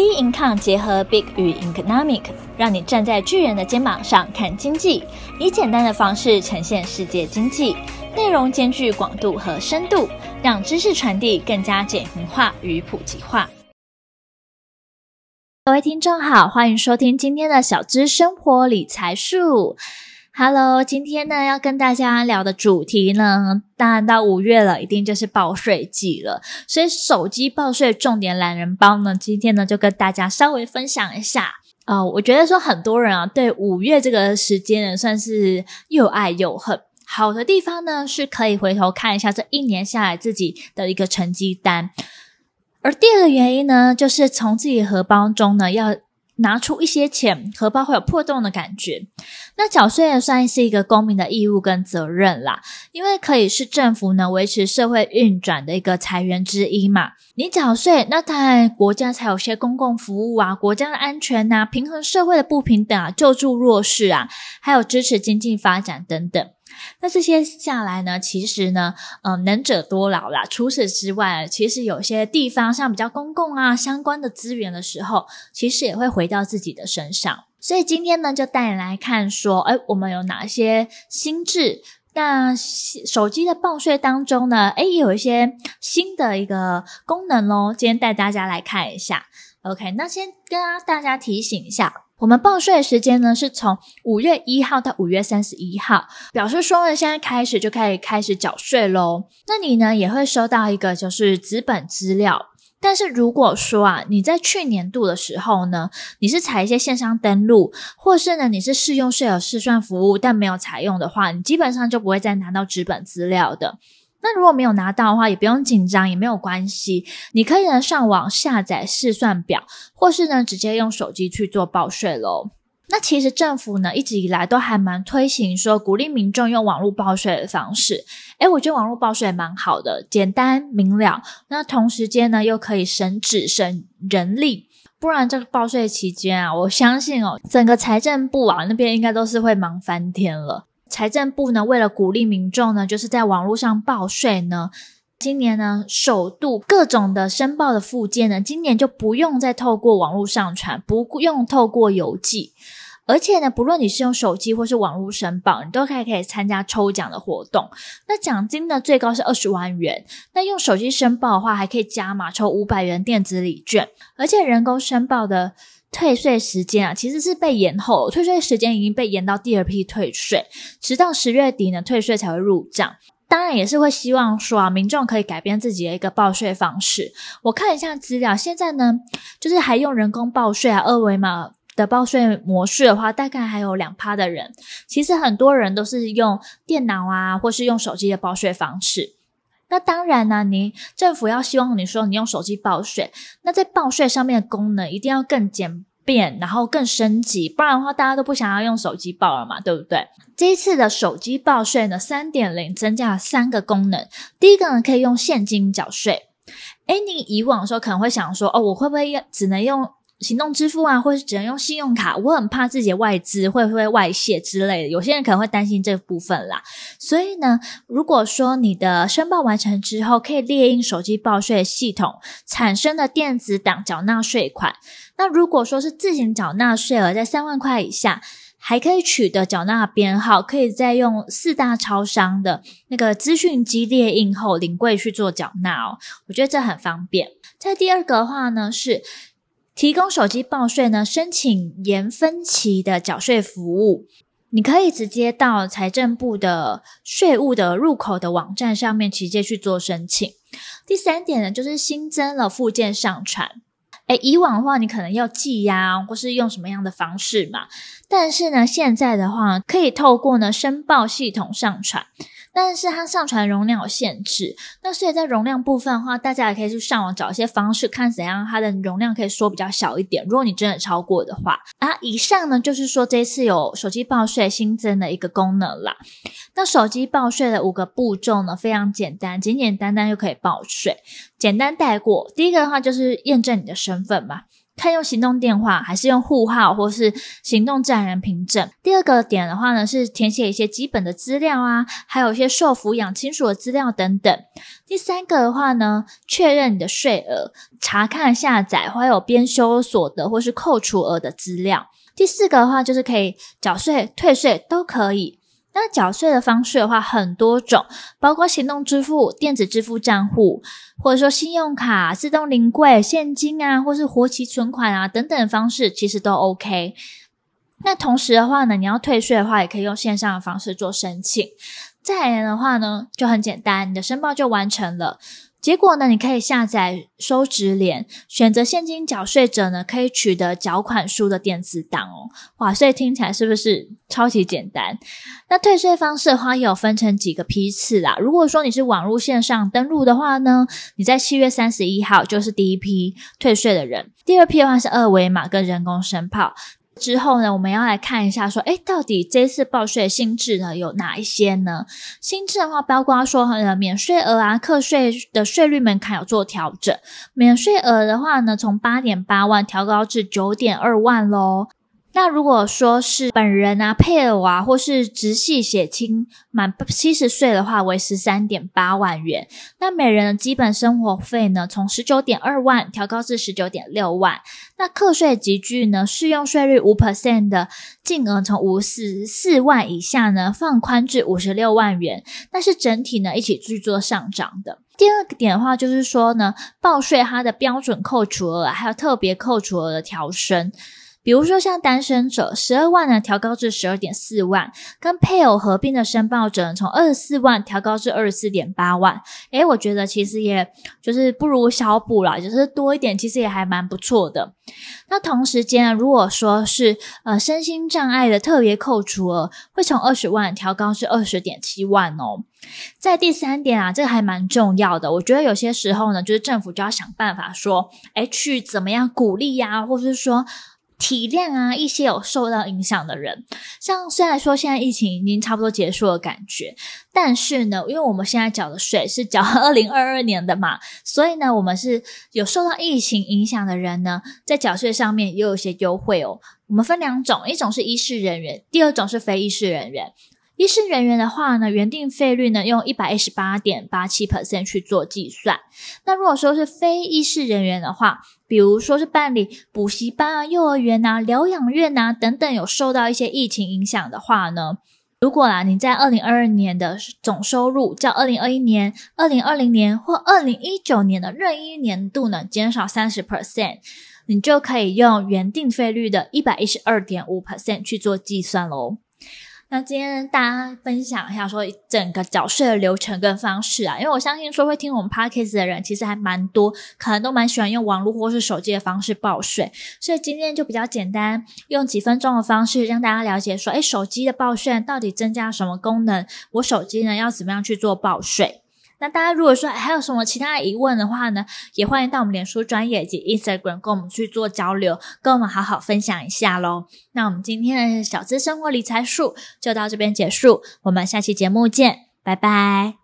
B Income 结合 Big 与 Economic，让你站在巨人的肩膀上看经济，以简单的方式呈现世界经济，内容兼具广度和深度，让知识传递更加简明化与普及化。各位听众好，欢迎收听今天的小资生活理财术。Hello，今天呢要跟大家聊的主题呢，当然到五月了，一定就是报税季了。所以手机报税重点懒人包呢，今天呢就跟大家稍微分享一下。呃，我觉得说很多人啊，对五月这个时间呢，算是又爱又恨。好的地方呢，是可以回头看一下这一年下来自己的一个成绩单。而第二个原因呢，就是从自己荷包中呢要。拿出一些钱，荷包会有破洞的感觉。那缴税也算是一个公民的义务跟责任啦，因为可以是政府能维持社会运转的一个财源之一嘛。你缴税，那当然国家才有些公共服务啊，国家的安全呐、啊，平衡社会的不平等啊，救助弱势啊，还有支持经济发展等等。那这些下来呢，其实呢，嗯、呃，能者多劳啦。除此之外，其实有些地方像比较公共啊相关的资源的时候，其实也会回到自己的身上。所以今天呢，就带你来看说，哎，我们有哪些新智？那手机的报税当中呢，哎，有一些新的一个功能咯。今天带大家来看一下。OK，那先跟大家提醒一下。我们报税的时间呢，是从五月一号到五月三十一号，表示说呢，现在开始就可以开始缴税喽。那你呢，也会收到一个就是纸本资料。但是如果说啊，你在去年度的时候呢，你是采一些线上登录，或是呢，你是适用税额试算服务，但没有采用的话，你基本上就不会再拿到纸本资料的。那如果没有拿到的话，也不用紧张，也没有关系。你可以呢上网下载试算表，或是呢直接用手机去做报税喽。那其实政府呢一直以来都还蛮推行说鼓励民众用网络报税的方式。诶，我觉得网络报税蛮好的，简单明了。那同时间呢又可以省纸省人力，不然这个报税期间啊，我相信哦，整个财政部啊那边应该都是会忙翻天了。财政部呢，为了鼓励民众呢，就是在网络上报税呢，今年呢，首度各种的申报的附件呢，今年就不用再透过网络上传，不用透过邮寄，而且呢，不论你是用手机或是网络申报，你都可以可以参加抽奖的活动。那奖金呢，最高是二十万元。那用手机申报的话，还可以加码抽五百元电子礼券，而且人工申报的。退税时间啊，其实是被延后，退税时间已经被延到第二批退税，直到十月底呢，退税才会入账。当然也是会希望说啊，民众可以改变自己的一个报税方式。我看一下资料，现在呢，就是还用人工报税啊，二维码的报税模式的话，大概还有两趴的人。其实很多人都是用电脑啊，或是用手机的报税方式。那当然呢，你政府要希望你说你用手机报税，那在报税上面的功能一定要更简便，然后更升级，不然的话大家都不想要用手机报了嘛，对不对？这一次的手机报税呢，三点零增加了三个功能，第一个呢可以用现金缴税。诶，你以往的时候可能会想说，哦，我会不会要只能用？行动支付啊，或者是只能用信用卡，我很怕自己的外资会不会外泄之类的。有些人可能会担心这部分啦。所以呢，如果说你的申报完成之后，可以列印手机报税系统产生的电子档缴纳税款。那如果说是自行缴纳税额在三万块以下，还可以取得缴纳编号，可以再用四大超商的那个资讯机列印后临柜去做缴纳哦。我觉得这很方便。在第二个的话呢是。提供手机报税呢，申请延分期的缴税服务，你可以直接到财政部的税务的入口的网站上面直接去做申请。第三点呢，就是新增了附件上传。诶，以往的话你可能要寄呀，或是用什么样的方式嘛？但是呢，现在的话可以透过呢申报系统上传。但是它上传容量有限制，那所以在容量部分的话，大家也可以去上网找一些方式，看怎样它的容量可以缩比较小一点。如果你真的超过的话，啊，以上呢就是说这次有手机报税新增的一个功能啦。那手机报税的五个步骤呢，非常简单，简简单单就可以报税，简单带过。第一个的话就是验证你的身份嘛。看用行动电话还是用户号或是行动自然人凭证。第二个点的话呢，是填写一些基本的资料啊，还有一些受抚养亲属的资料等等。第三个的话呢，确认你的税额，查看下载或有编修所得或是扣除额的资料。第四个的话就是可以缴税、退税都可以。那缴税的方式的话很多种，包括行动支付、电子支付账户，或者说信用卡、自动零柜、现金啊，或是活期存款啊等等的方式，其实都 OK。那同时的话呢，你要退税的话，也可以用线上的方式做申请。再来的话呢，就很简单，你的申报就完成了。结果呢，你可以下载收执联，选择现金缴税者呢，可以取得缴款书的电子档哦。哇，所以听起来是不是超级简单？那退税方式的话，也有分成几个批次啦。如果说你是网络线上登录的话呢，你在七月三十一号就是第一批退税的人，第二批的话是二维码跟人工申报。之后呢，我们要来看一下，说，诶，到底这次报税新制呢有哪一些呢？新制的话，包括说，呃，免税额啊，课税的税率门槛有做调整。免税额的话呢，从八点八万调高至九点二万喽。那如果说是本人啊、配偶啊，或是直系血亲满七十岁的话，为十三点八万元。那每人的基本生活费呢，从十九点二万调高至十九点六万。那课税集距呢，适用税率五 percent 的金额从五十四万以下呢，放宽至五十六万元。但是整体呢，一起去做上涨的。第二个点的话，就是说呢，报税它的标准扣除额还有特别扣除额的调升。比如说，像单身者十二万呢，调高至十二点四万；跟配偶合并的申报者，从二十四万调高至二十四点八万。诶，我觉得其实也就是不如小补啦，就是多一点，其实也还蛮不错的。那同时间，如果说是呃身心障碍的特别扣除额，会从二十万调高至二十点七万哦。在第三点啊，这个还蛮重要的。我觉得有些时候呢，就是政府就要想办法说，诶，去怎么样鼓励呀，或是说。体谅啊，一些有受到影响的人，像虽然说现在疫情已经差不多结束的感觉，但是呢，因为我们现在缴的税是缴 二零二二年的嘛，所以呢，我们是有受到疫情影响的人呢，在缴税上面也有一些优惠哦。我们分两种，一种是医事人员，第二种是非医事人员。医师人员的话呢，原定费率呢用一百一十八点八七 percent 去做计算。那如果说是非医师人员的话，比如说是办理补习班啊、幼儿园啊、疗养院啊等等，有受到一些疫情影响的话呢，如果啦你在二零二二年的总收入较二零二一年、二零二零年或二零一九年的任意年度呢减少三十 percent，你就可以用原定费率的一百一十二点五 percent 去做计算喽。那今天大家分享一下说整个缴税的流程跟方式啊，因为我相信说会听我们 podcast 的人其实还蛮多，可能都蛮喜欢用网络或是手机的方式报税，所以今天就比较简单，用几分钟的方式让大家了解说，哎，手机的报税到底增加什么功能？我手机呢要怎么样去做报税？那大家如果说还有什么其他疑问的话呢，也欢迎到我们脸书专业以及 Instagram 跟我们去做交流，跟我们好好分享一下喽。那我们今天的小资生活理财术就到这边结束，我们下期节目见，拜拜。